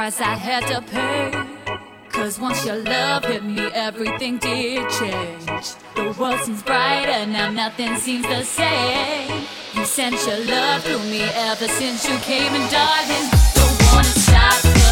price I had to pay. Cause once your love hit me, everything did change. The world seems brighter now, nothing seems the same. You sent your love through me ever since you came, and darling, don't wanna stop.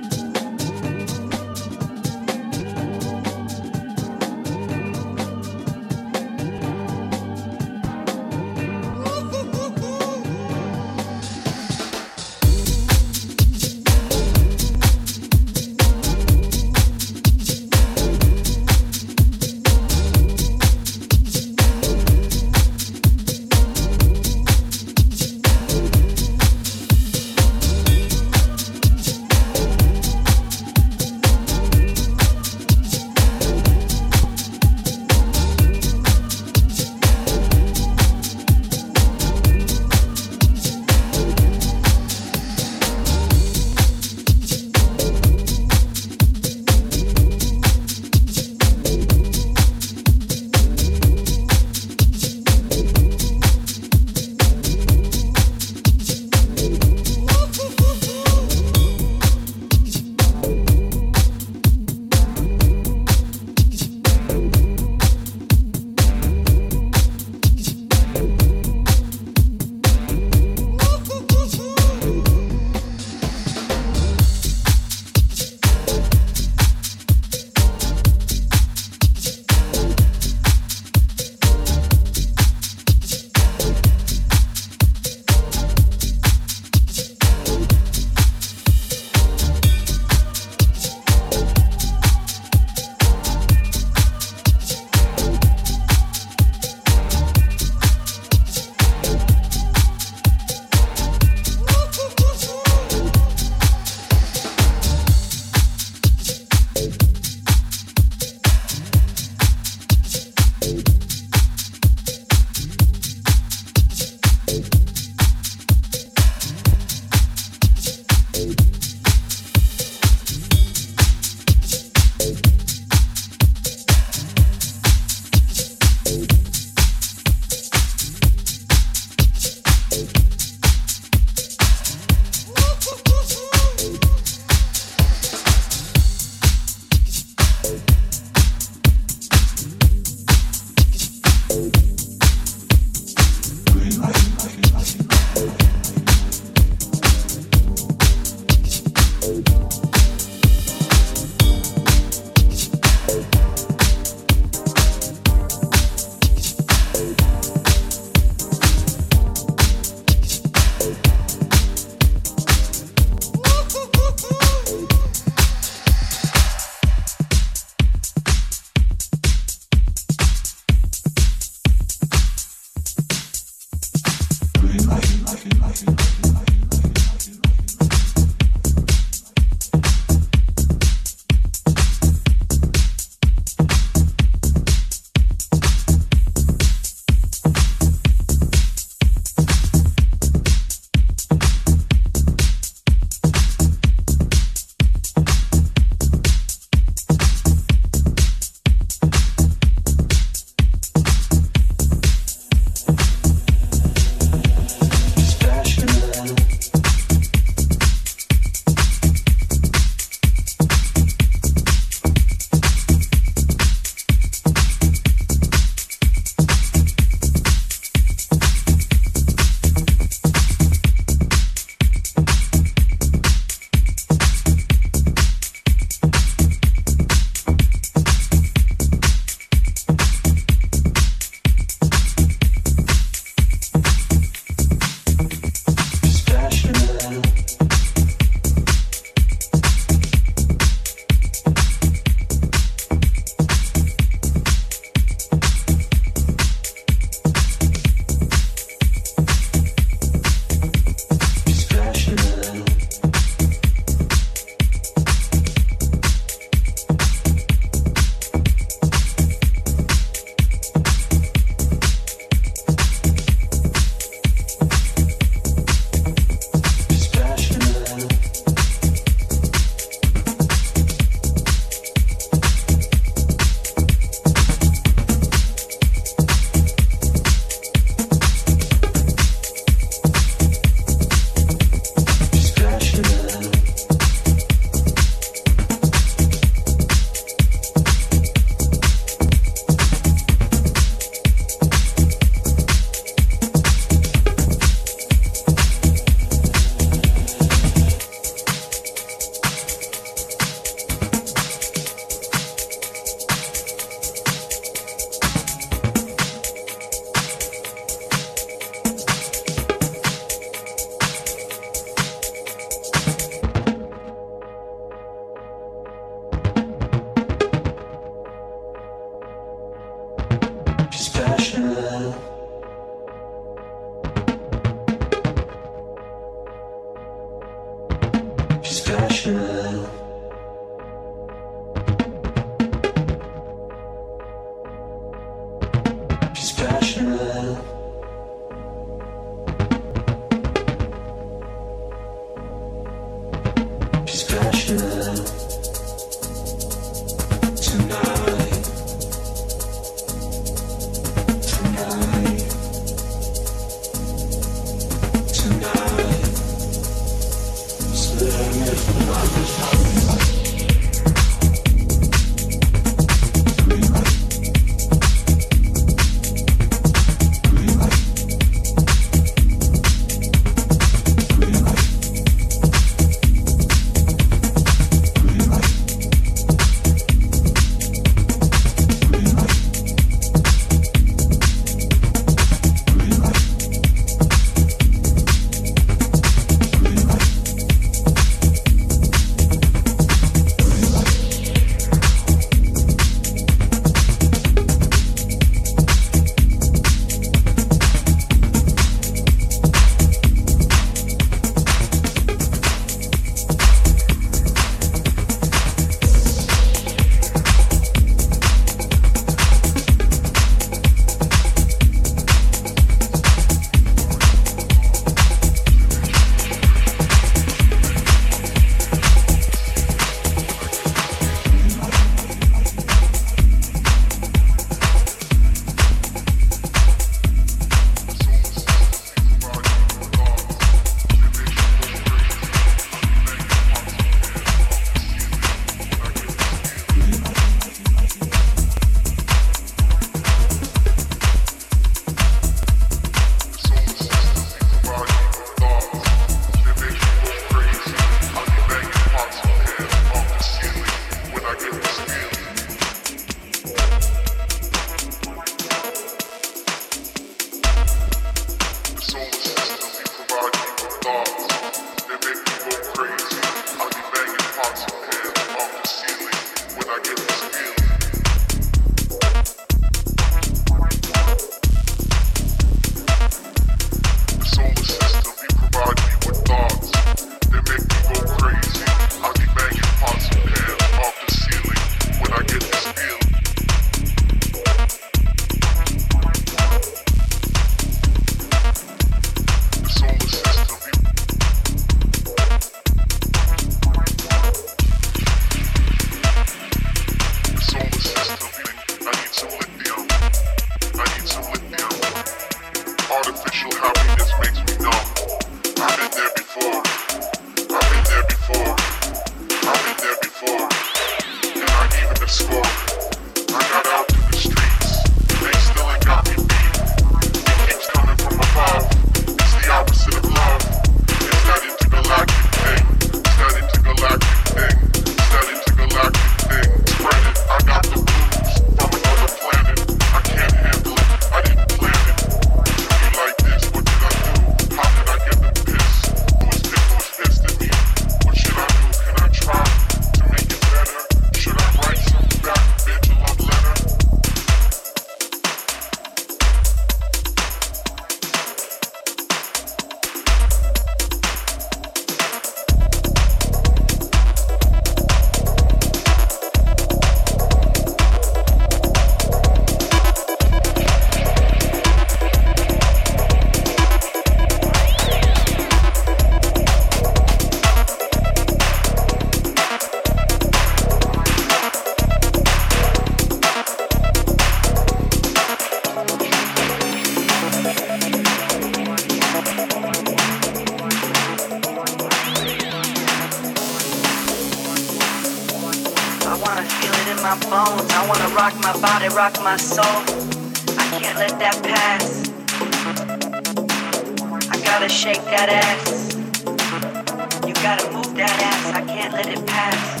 gotta move that ass, I can't let it pass.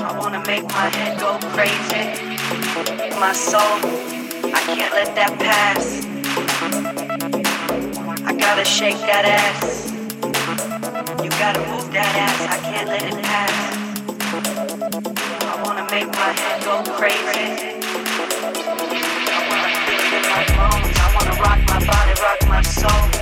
I wanna make my head go crazy. My soul, I can't let that pass. I gotta shake that ass. You gotta move that ass, I can't let it pass. I wanna make my head go crazy. I wanna feel it in my bones. I wanna rock my body, rock my soul.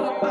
Bye.